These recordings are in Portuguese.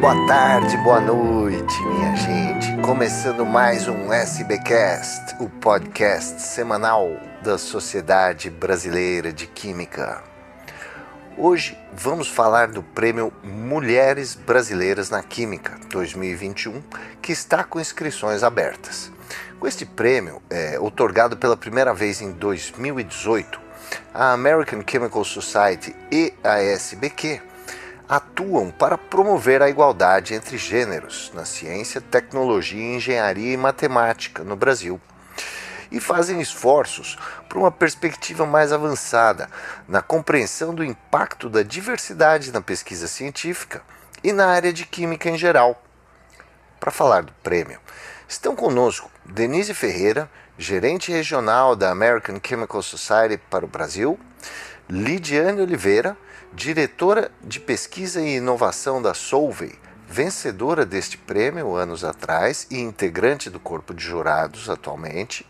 boa tarde, boa noite, minha gente. Começando mais um SBcast, o podcast semanal da Sociedade Brasileira de Química. Hoje vamos falar do Prêmio Mulheres Brasileiras na Química 2021, que está com inscrições abertas. Com este prêmio, é, otorgado pela primeira vez em 2018, a American Chemical Society e a SBQ atuam para promover a igualdade entre gêneros na ciência, tecnologia, engenharia e matemática no Brasil e fazem esforços para uma perspectiva mais avançada na compreensão do impacto da diversidade na pesquisa científica e na área de química em geral. Para falar do prêmio, estão conosco Denise Ferreira, gerente regional da American Chemical Society para o Brasil, Lidiane Oliveira, diretora de pesquisa e inovação da Solvay, vencedora deste prêmio anos atrás e integrante do corpo de jurados atualmente,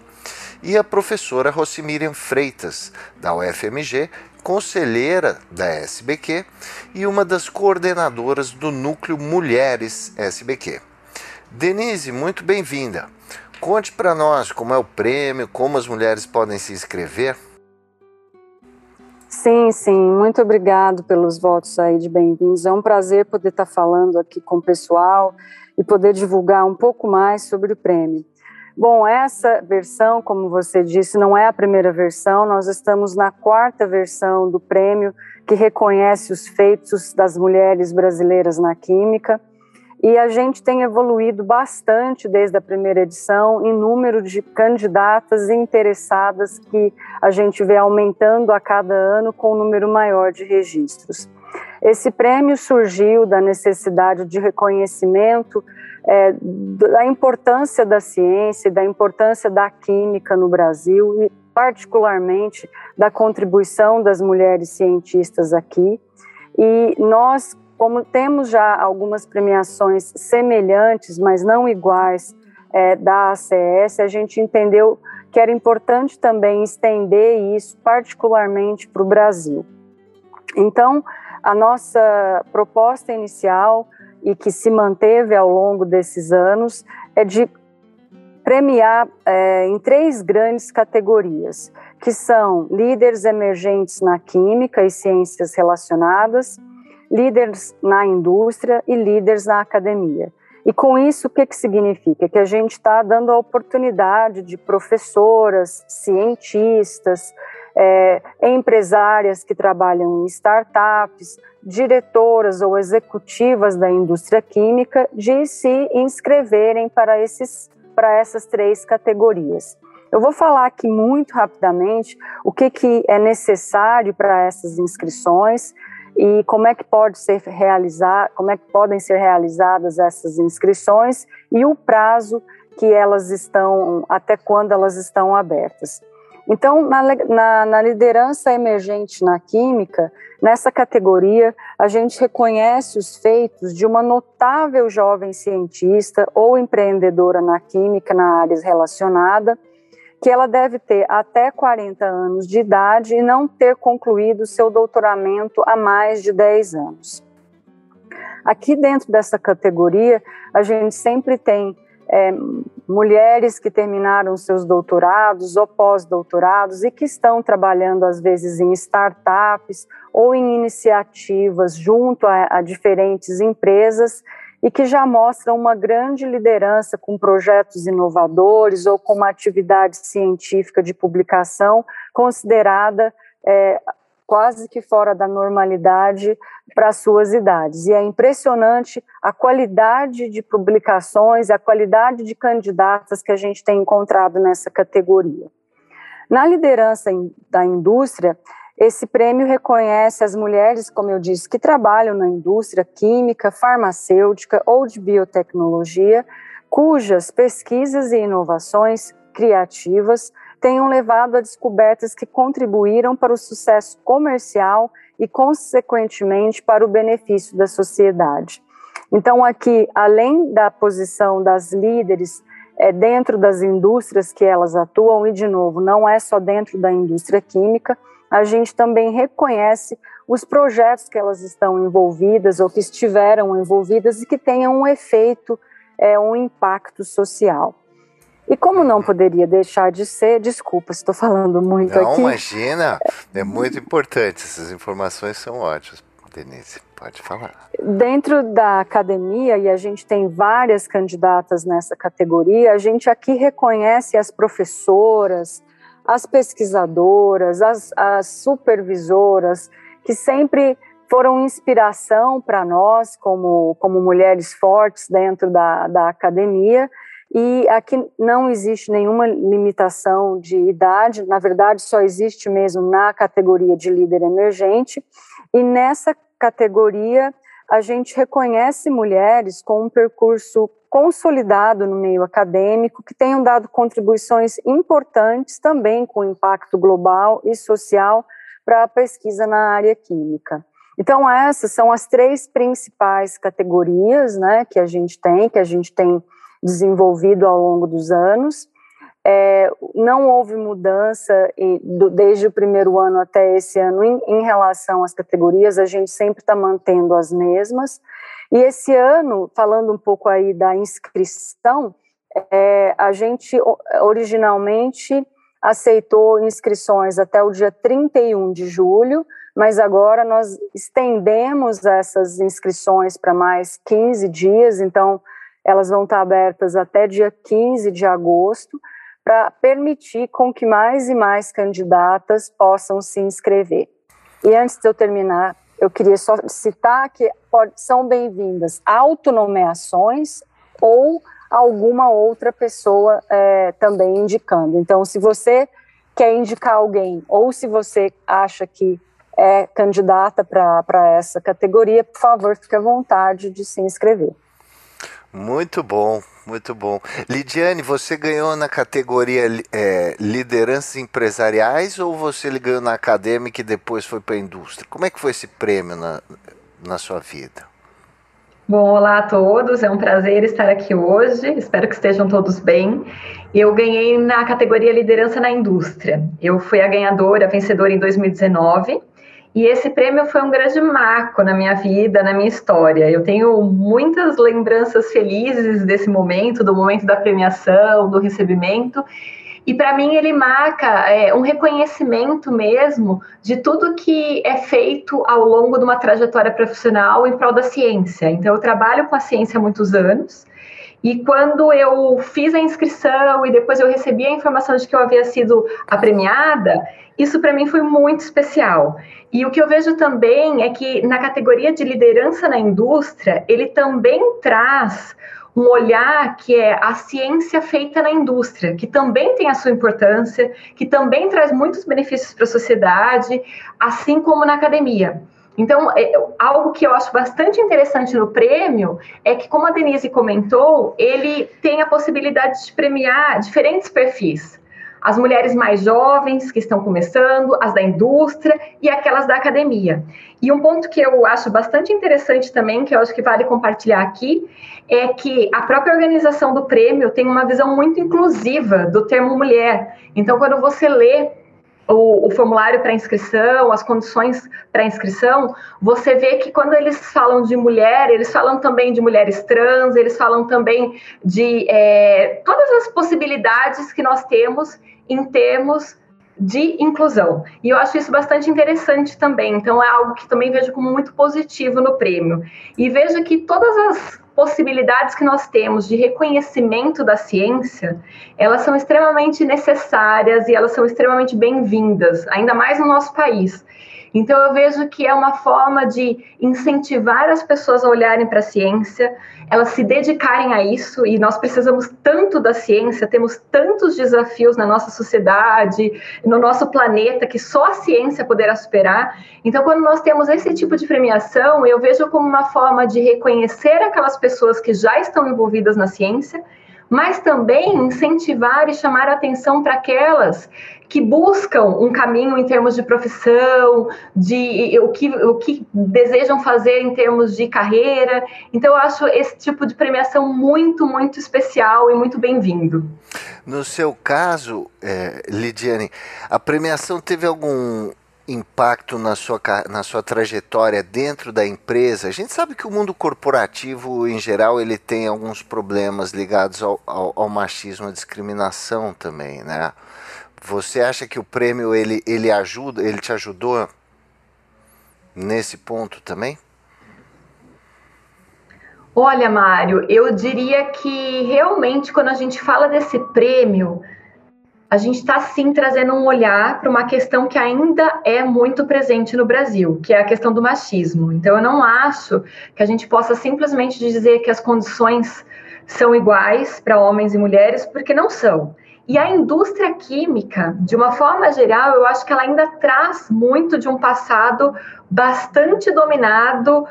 e a professora Rocimiriam Freitas, da UFMG, conselheira da SBQ e uma das coordenadoras do núcleo Mulheres SBQ. Denise, muito bem-vinda. Conte para nós como é o prêmio, como as mulheres podem se inscrever. Sim, sim, muito obrigado pelos votos aí de bem-vindos. É um prazer poder estar falando aqui com o pessoal e poder divulgar um pouco mais sobre o prêmio. Bom, essa versão, como você disse, não é a primeira versão, nós estamos na quarta versão do prêmio que reconhece os feitos das mulheres brasileiras na química. E a gente tem evoluído bastante desde a primeira edição em número de candidatas interessadas que a gente vê aumentando a cada ano com um número maior de registros. Esse prêmio surgiu da necessidade de reconhecimento é, da importância da ciência, da importância da química no Brasil e, particularmente, da contribuição das mulheres cientistas aqui. E nós, como temos já algumas premiações semelhantes, mas não iguais, é, da ACS, a gente entendeu que era importante também estender isso, particularmente para o Brasil. Então, a nossa proposta inicial e que se manteve ao longo desses anos é de premiar é, em três grandes categorias, que são líderes emergentes na química e ciências relacionadas, líderes na indústria e líderes na academia. E com isso, o que, que significa? Que a gente está dando a oportunidade de professoras, cientistas, é, empresárias que trabalham em startups, diretoras ou executivas da indústria química de se inscreverem para, esses, para essas três categorias. Eu vou falar aqui muito rapidamente o que, que é necessário para essas inscrições e como é que pode ser realizar, como é que podem ser realizadas essas inscrições e o prazo que elas estão, até quando elas estão abertas. Então, na, na, na, liderança emergente na química, nessa categoria, a gente reconhece os feitos de uma notável jovem cientista ou empreendedora na química, na área relacionada, que ela deve ter até 40 anos de idade e não ter concluído seu doutoramento há mais de 10 anos. Aqui dentro dessa categoria, a gente sempre tem é, mulheres que terminaram seus doutorados ou pós-doutorados e que estão trabalhando, às vezes, em startups ou em iniciativas junto a, a diferentes empresas e que já mostram uma grande liderança com projetos inovadores ou com uma atividade científica de publicação considerada é, quase que fora da normalidade para suas idades. E é impressionante a qualidade de publicações, a qualidade de candidatas que a gente tem encontrado nessa categoria. Na liderança da indústria, esse prêmio reconhece as mulheres, como eu disse, que trabalham na indústria química, farmacêutica ou de biotecnologia, cujas pesquisas e inovações criativas tenham levado a descobertas que contribuíram para o sucesso comercial e, consequentemente, para o benefício da sociedade. Então, aqui, além da posição das líderes é, dentro das indústrias que elas atuam, e, de novo, não é só dentro da indústria química, a gente também reconhece os projetos que elas estão envolvidas ou que estiveram envolvidas e que tenham um efeito, é, um impacto social. E como não poderia deixar de ser, desculpa, estou falando muito não, aqui. Não, imagina, é muito importante, essas informações são ótimas. Denise, pode falar. Dentro da academia, e a gente tem várias candidatas nessa categoria, a gente aqui reconhece as professoras, as pesquisadoras, as, as supervisoras, que sempre foram inspiração para nós, como, como mulheres fortes dentro da, da academia. E aqui não existe nenhuma limitação de idade, na verdade, só existe mesmo na categoria de líder emergente. E nessa categoria, a gente reconhece mulheres com um percurso consolidado no meio acadêmico, que tenham dado contribuições importantes também com impacto global e social para a pesquisa na área química. Então, essas são as três principais categorias né, que a gente tem, que a gente tem desenvolvido ao longo dos anos. É, não houve mudança e, do, desde o primeiro ano até esse ano em, em relação às categorias, a gente sempre está mantendo as mesmas. E esse ano, falando um pouco aí da inscrição, é, a gente originalmente aceitou inscrições até o dia 31 de julho, mas agora nós estendemos essas inscrições para mais 15 dias, então elas vão estar abertas até dia 15 de agosto, para permitir com que mais e mais candidatas possam se inscrever. E antes de eu terminar, eu queria só citar que pode, são bem-vindas autonomeações ou alguma outra pessoa é, também indicando. Então, se você quer indicar alguém ou se você acha que é candidata para essa categoria, por favor, fique à vontade de se inscrever. Muito bom, muito bom. Lidiane, você ganhou na categoria é, lideranças empresariais ou você ganhou na acadêmica e depois foi para a indústria? Como é que foi esse prêmio na, na sua vida? Bom, olá a todos, é um prazer estar aqui hoje, espero que estejam todos bem. Eu ganhei na categoria Liderança na Indústria. Eu fui a ganhadora, a vencedora em 2019, e esse prêmio foi um grande marco na minha vida, na minha história. Eu tenho muitas lembranças felizes desse momento, do momento da premiação, do recebimento, e para mim ele marca é, um reconhecimento mesmo de tudo que é feito ao longo de uma trajetória profissional em prol da ciência. Então, eu trabalho com a ciência há muitos anos. E quando eu fiz a inscrição e depois eu recebi a informação de que eu havia sido a premiada, isso para mim foi muito especial. E o que eu vejo também é que na categoria de liderança na indústria, ele também traz um olhar que é a ciência feita na indústria, que também tem a sua importância, que também traz muitos benefícios para a sociedade, assim como na academia. Então, é, algo que eu acho bastante interessante no prêmio é que, como a Denise comentou, ele tem a possibilidade de premiar diferentes perfis as mulheres mais jovens que estão começando, as da indústria e aquelas da academia. E um ponto que eu acho bastante interessante também, que eu acho que vale compartilhar aqui, é que a própria organização do prêmio tem uma visão muito inclusiva do termo mulher. Então, quando você lê o, o, formulário para inscrição, as condições para inscrição, você vê que quando eles falam de mulher, eles falam também de mulheres trans, eles falam também de é, todas as possibilidades que nós temos em termos de inclusão. E eu acho isso bastante interessante também. Então, é algo que também vejo como muito positivo no prêmio. E vejo que todas as possibilidades que nós temos de reconhecimento da ciência, elas são extremamente necessárias e elas são extremamente bem-vindas, ainda mais no nosso país. Então, eu vejo que é uma forma de incentivar as pessoas a olharem para a ciência, elas se dedicarem a isso, e nós precisamos tanto da ciência, temos tantos desafios na nossa sociedade, no nosso planeta, que só a ciência poderá superar. Então, quando nós temos esse tipo de premiação, eu vejo como uma forma de reconhecer aquelas pessoas que já estão envolvidas na ciência mas também incentivar e chamar a atenção para aquelas que buscam um caminho em termos de profissão, de o que, o que desejam fazer em termos de carreira. Então, eu acho esse tipo de premiação muito, muito especial e muito bem-vindo. No seu caso, é, Lidiane, a premiação teve algum impacto na sua, na sua trajetória dentro da empresa? A gente sabe que o mundo corporativo, em geral, ele tem alguns problemas ligados ao, ao, ao machismo, à discriminação também, né? Você acha que o prêmio ele, ele ajuda, ele te ajudou nesse ponto também? Olha, Mário, eu diria que realmente quando a gente fala desse prêmio, a gente está sim trazendo um olhar para uma questão que ainda é muito presente no Brasil, que é a questão do machismo. Então, eu não acho que a gente possa simplesmente dizer que as condições são iguais para homens e mulheres, porque não são. E a indústria química, de uma forma geral, eu acho que ela ainda traz muito de um passado bastante dominado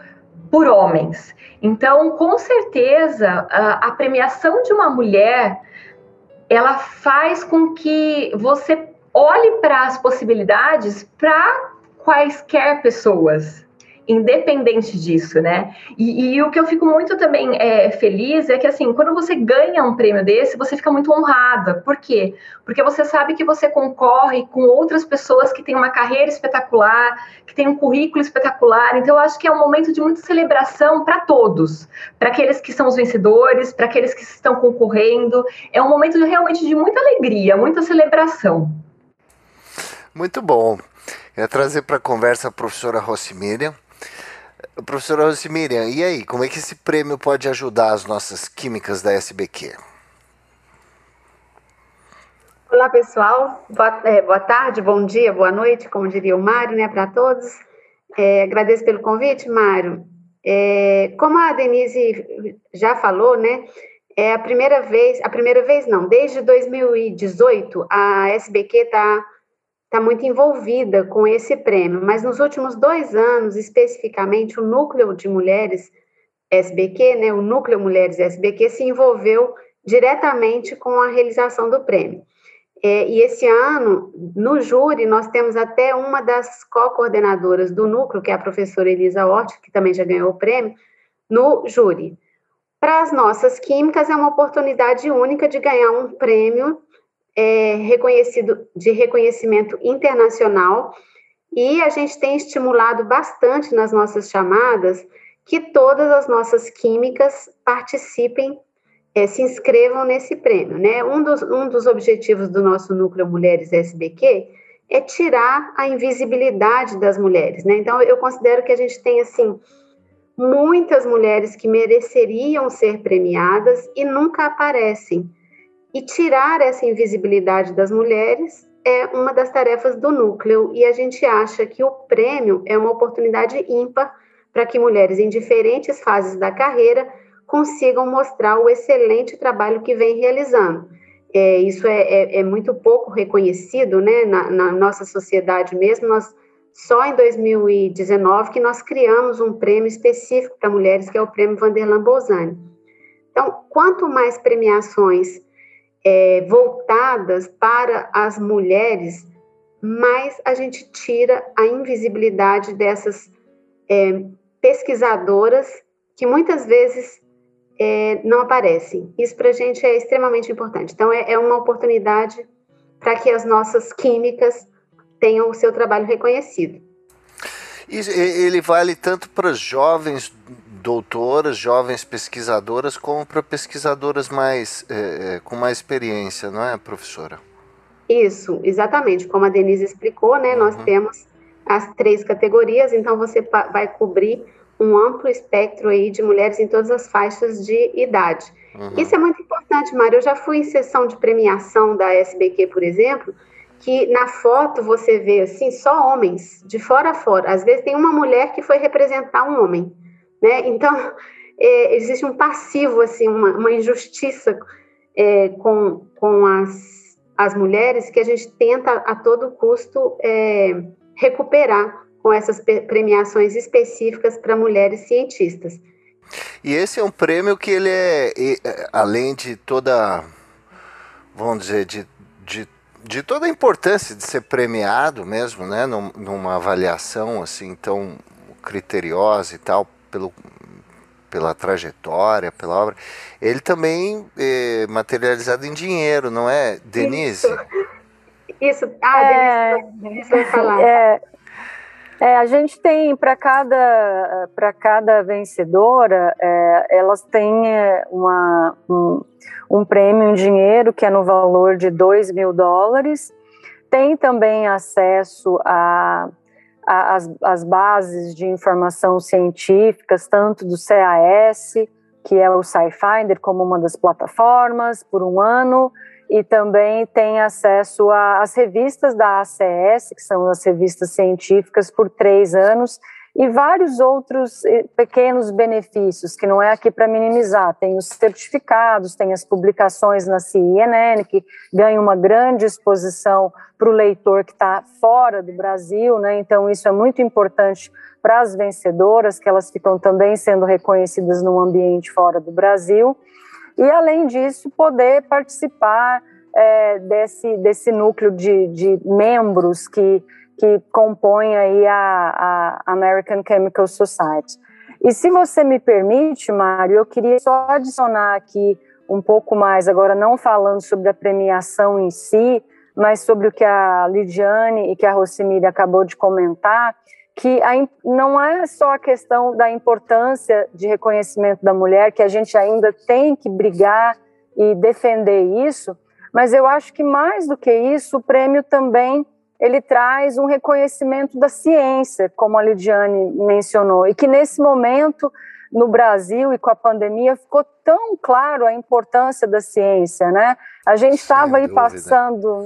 por homens. Então, com certeza, a, premiação de uma mulher ela faz com que você olhe para as possibilidades para quaisquer pessoas, independente disso, né? E, e, o que eu fico muito também é, feliz é que, assim, quando você ganha um prêmio desse, você fica muito honrada. Por quê? Porque você sabe que você concorre com outras pessoas que têm uma carreira espetacular, que têm um currículo espetacular. Então, eu acho que é um momento de muita celebração para todos, para aqueles que são os vencedores, para aqueles que estão concorrendo. É um momento de, realmente de muita alegria, muita celebração. Muito bom. Eu ia trazer para a conversa a professora Miriam. Professora Rosimirian, e aí, como é que esse prêmio pode ajudar as nossas químicas da SBQ? Olá, pessoal. Boa, é, boa, tarde, bom dia, boa noite, como diria o Mário, né, para todos. É, agradeço pelo convite, Mário. É, como a Denise já falou, né, é a primeira vez, a primeira vez não, desde 2018, a SBQ está está muito envolvida com esse prêmio, mas nos últimos dois anos, especificamente, o núcleo de mulheres SBQ, né, o núcleo Mulheres SBQ, se envolveu diretamente com a realização do prêmio. É, e esse ano, no júri, nós temos até uma das co-coordenadoras do núcleo, que é a professora Elisa Hort, que também já ganhou o prêmio, no júri. Para as nossas químicas, é uma oportunidade única de ganhar um prêmio é, reconhecido de reconhecimento internacional e a gente tem estimulado bastante nas nossas chamadas que todas as nossas químicas participem, é, se inscrevam nesse prêmio. Né? Um, dos, um dos objetivos do nosso Núcleo Mulheres SBQ é tirar a invisibilidade das mulheres. Né? Então, eu considero que a gente tem, assim, muitas mulheres que mereceriam ser premiadas e nunca aparecem. E tirar essa invisibilidade das mulheres é uma das tarefas do núcleo, e a gente acha que o prêmio é uma oportunidade ímpar para que mulheres em diferentes fases da carreira consigam mostrar o excelente trabalho que vem realizando. É, isso é, é, é, muito pouco reconhecido né, na, na, nossa sociedade mesmo. Nós, só em 2019 que nós criamos um prêmio específico para mulheres, que é o Prêmio Vanderlan Bolzani. Então, quanto mais premiações é, voltadas para as mulheres, mais a gente tira a invisibilidade dessas é, pesquisadoras que muitas vezes é, não aparecem. Isso para a gente é extremamente importante. Então, é, é uma oportunidade para que as nossas químicas tenham o seu trabalho reconhecido. Isso, ele vale tanto para jovens doutoras, jovens pesquisadoras, como para pesquisadoras mais é, com mais experiência, não é, professora? Isso, exatamente. Como a Denise explicou, né, uhum. nós temos as três categorias, então você vai cobrir um amplo espectro aí de mulheres em todas as faixas de idade. Uhum. Isso é muito importante, Mário. Eu já fui em sessão de premiação da SBQ, por exemplo, que na foto você vê assim só homens, de fora a fora. Às vezes tem uma mulher que foi representar um homem né? Então é, existe um passivo assim, uma, uma injustiça é, com, com as, as mulheres que a gente tenta a todo custo é, recuperar com essas premiações específicas para mulheres cientistas. E esse é um prêmio que ele é, além de toda, vamos dizer, de, de, de toda a importância de ser premiado mesmo, né, numa avaliação assim tão criteriosa e tal, pelo, pela trajetória, pela obra, ele também é materializado em dinheiro, não é, Denise? Isso. Isso. Ah, é, Denise, vai falar. É, É, a gente tem para cada para cada vencedora, é, elas têm é, uma, um, um prêmio em dinheiro que é no valor de 2 mil dólares. Tem também acesso a, a as, as bases de informação científicas, tanto do CAS, que é o SciFinder, como uma das plataformas, por um ano, e também tem acesso às revistas da ACS, que são as revistas científicas, por três anos, e vários outros eh, pequenos benefícios, que não é aqui para minimizar. Tem os certificados, tem as publicações na CNN, que ganham uma grande exposição para o leitor que está fora do Brasil, né? então isso é muito importante para as vencedoras, que elas ficam também sendo reconhecidas no ambiente fora do Brasil. E, além disso, poder participar é, desse, desse núcleo de, de membros que, que compõem aí a, a American Chemical Society. E se você me permite, Mário, eu queria só adicionar aqui um pouco mais, agora não falando sobre a premiação em si, mas sobre o que a Lidiane e que a Rosemiri acabou de comentar, que a, não é só a questão da importância de reconhecimento da mulher, que a gente ainda tem que brigar e defender isso, mas eu acho que mais do que isso, o prêmio também ele traz um reconhecimento da ciência, como a Lidiane mencionou, e que nesse momento no Brasil e com a pandemia ficou tão claro a importância da ciência, né? A gente estava aí passando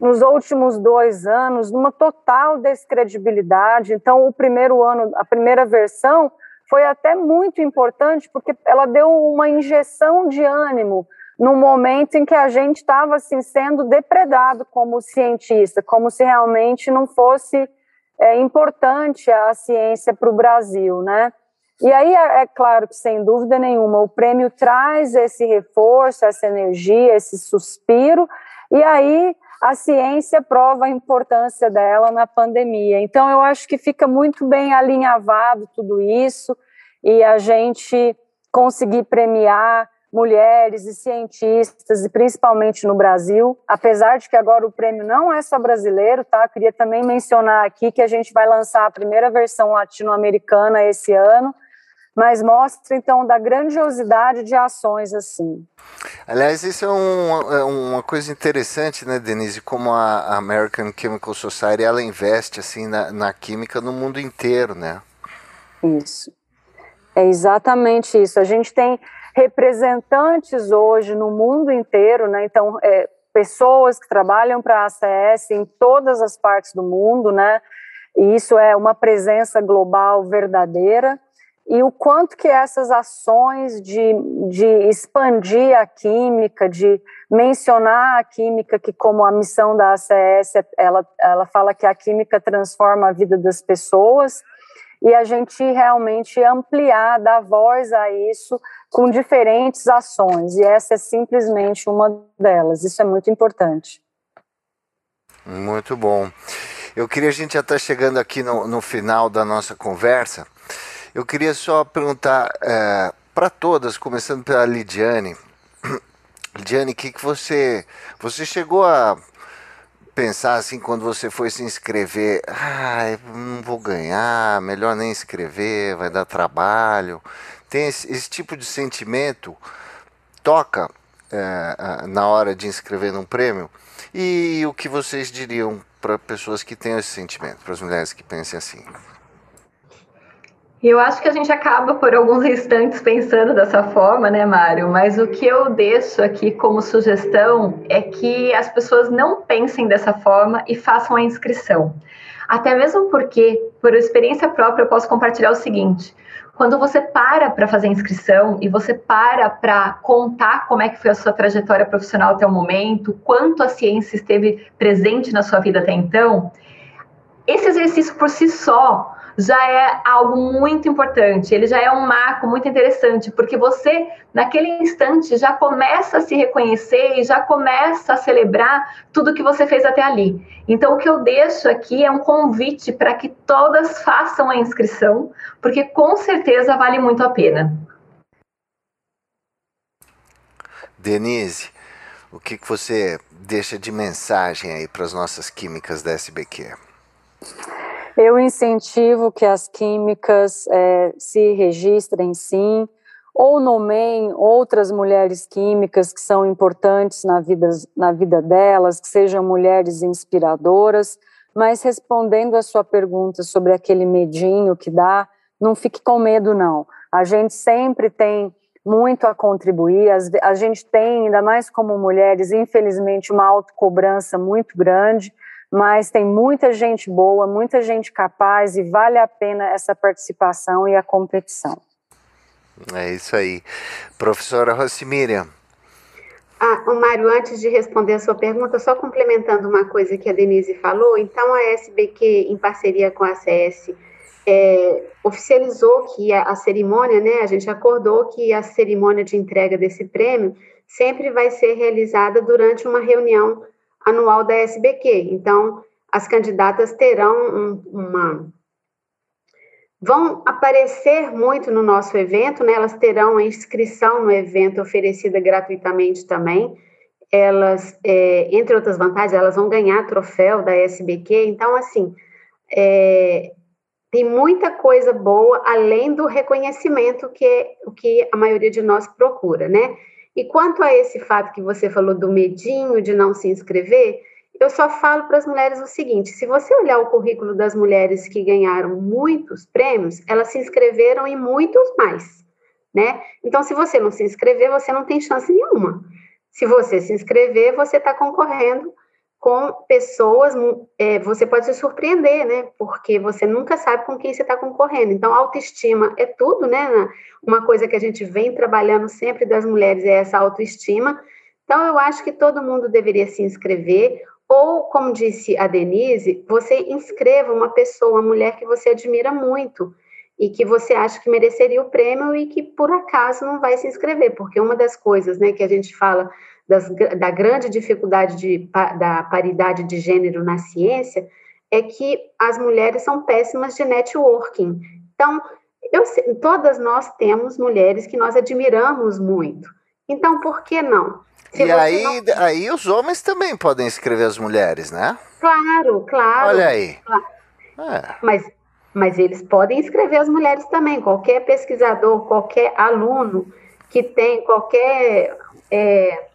nos últimos dois anos numa total descredibilidade. Então, o primeiro ano, a primeira versão, foi até muito importante porque ela deu uma injeção de ânimo no momento em que a gente estava assim, sendo depredado como cientista, como se realmente não fosse é, importante a ciência para o Brasil, né? E aí é, é claro que sem dúvida nenhuma o prêmio traz esse reforço, essa energia, esse suspiro, e aí a ciência prova a importância dela na pandemia. Então, eu acho que fica muito bem alinhavado tudo isso e a gente conseguir premiar mulheres e cientistas, e principalmente no Brasil, apesar de que agora o prêmio não é só brasileiro, tá? Eu queria também mencionar aqui que a gente vai lançar a primeira versão latino-americana esse ano, mas mostra então da grandiosidade de ações assim. Aliás, isso é, um, é uma coisa interessante, né, Denise, como a American Chemical Society ela investe assim na, na química no mundo inteiro, né? Isso. É exatamente isso. A gente tem representantes hoje no mundo inteiro, né? Então, é, pessoas que trabalham para a ACS em todas as partes do mundo, né? E isso é uma presença global verdadeira e o quanto que essas ações de, de expandir a química, de mencionar a química, que como a missão da ACS, ela, ela fala que a química transforma a vida das pessoas, e a gente realmente ampliar, dar voz a isso com diferentes ações, e essa é simplesmente uma delas, isso é muito importante. Muito bom. Eu queria, a gente já está chegando aqui no, no final da nossa conversa, eu queria só perguntar é, para todas, começando pela Lidiane. Lidiane, o que, que você. Você chegou a pensar assim quando você foi se inscrever? Ah, não vou ganhar, melhor nem escrever, vai dar trabalho. Tem esse, esse tipo de sentimento? Toca é, na hora de inscrever num prêmio? E o que vocês diriam para pessoas que têm esse sentimento, para as mulheres que pensem assim? Eu acho que a gente acaba por alguns instantes pensando dessa forma, né, Mário? Mas o que eu deixo aqui como sugestão é que as pessoas não pensem dessa forma e façam a inscrição. Até mesmo porque, por experiência própria, eu posso compartilhar o seguinte: quando você para para fazer a inscrição e você para para contar como é que foi a sua trajetória profissional até o momento, quanto a ciência esteve presente na sua vida até então, esse exercício por si só já é algo muito importante, ele já é um marco muito interessante, porque você, naquele instante, já começa a se reconhecer e já começa a celebrar tudo que você fez até ali. Então, o que eu deixo aqui é um convite para que todas façam a inscrição, porque com certeza vale muito a pena. Denise, o que, que você deixa de mensagem aí para as nossas químicas da SBQ? Eu incentivo que as químicas é, se registrem sim, ou nomeiem outras mulheres químicas que são importantes na vida, na vida delas, que sejam mulheres inspiradoras, mas respondendo a sua pergunta sobre aquele medinho que dá, não fique com medo, não. A gente sempre tem muito a contribuir, a gente tem, ainda mais como mulheres, infelizmente, uma autocobrança muito grande, mas tem muita gente boa, muita gente capaz e vale a pena essa participação e a competição. É isso aí. Professora Rossimiriam. Ah, o Mário, antes de responder a sua pergunta, só complementando uma coisa que a Denise falou, então a SBQ, em parceria com a CS, é, oficializou que a, a, cerimônia, né, a gente acordou que a cerimônia de entrega desse prêmio sempre vai ser realizada durante uma reunião anual da SBQ. Então, as candidatas terão um, uma vão aparecer muito no nosso evento, né? Elas terão a inscrição no evento oferecida gratuitamente também. Elas, é, entre outras vantagens, elas vão ganhar troféu da SBQ. Então, assim, é, tem muita coisa boa além do reconhecimento que é o que a maioria de nós procura, né? E quanto a esse fato que você falou do medinho de não se inscrever, eu só falo para as mulheres o seguinte: se você olhar o currículo das mulheres que ganharam muitos prêmios, elas se inscreveram em muitos mais, né? Então, se você não se inscrever, você não tem chance nenhuma. Se você se inscrever, você está concorrendo com pessoas, é, você pode se surpreender, né? Porque você nunca sabe com quem você está concorrendo. Então, autoestima é tudo, né? Uma coisa que a gente vem trabalhando sempre das mulheres é essa autoestima. Então, eu acho que todo mundo deveria se inscrever. Ou, como disse a Denise, você inscreva uma pessoa, uma mulher que você admira muito e que você acha que mereceria o prêmio e que por acaso não vai se inscrever, porque uma das coisas, né, que a gente fala das, da grande dificuldade de, da paridade de gênero na ciência é que as mulheres são péssimas de networking. Então, eu, todas nós temos mulheres que nós admiramos muito. Então, por que não? Se e aí, não... aí os homens também podem escrever as mulheres, né? Claro, claro. Olha aí. Claro. É. Mas, mas eles podem escrever as mulheres também. Qualquer pesquisador, qualquer aluno que tem, qualquer é,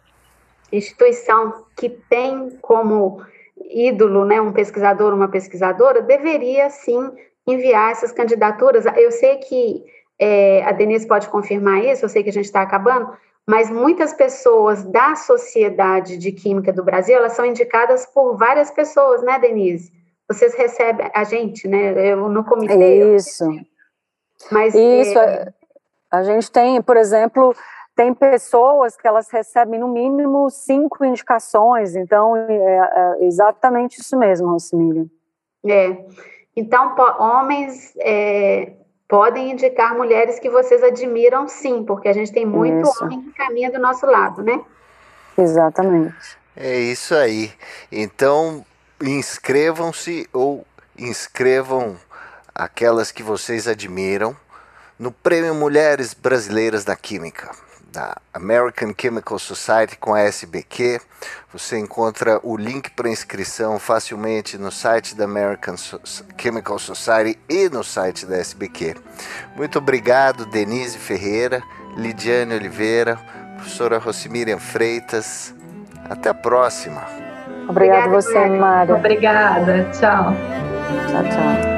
instituição que tem como ídolo né, um pesquisador, uma pesquisadora, deveria sim enviar essas candidaturas. Eu sei que é, a Denise pode confirmar isso, eu sei que a gente está acabando, mas muitas pessoas da Sociedade de Química do Brasil, elas são indicadas por várias pessoas, né, Denise? Vocês recebem a gente, né? Eu no comitê. Isso. Mas isso. É... A gente tem, por exemplo, tem pessoas que elas recebem no mínimo cinco indicações. Então é, é exatamente isso mesmo, Rosimília. É. Então, homens é, podem indicar mulheres que vocês admiram, sim, porque a gente tem muito isso. homem que caminha do nosso lado, né? Exatamente. É isso aí. Então, inscrevam-se ou inscrevam aquelas que vocês admiram no Prêmio Mulheres Brasileiras da Química da American Chemical Society com a SBQ. Você encontra o link para inscrição facilmente no site da American Chemical Society e no site da SBQ. Muito obrigado, Denise Ferreira, Lidiane Oliveira, professora Rosimiriam Freitas. Até a próxima. Obrigada, Obrigada você, Mário. Obrigada. Tchau. Tchau, tchau.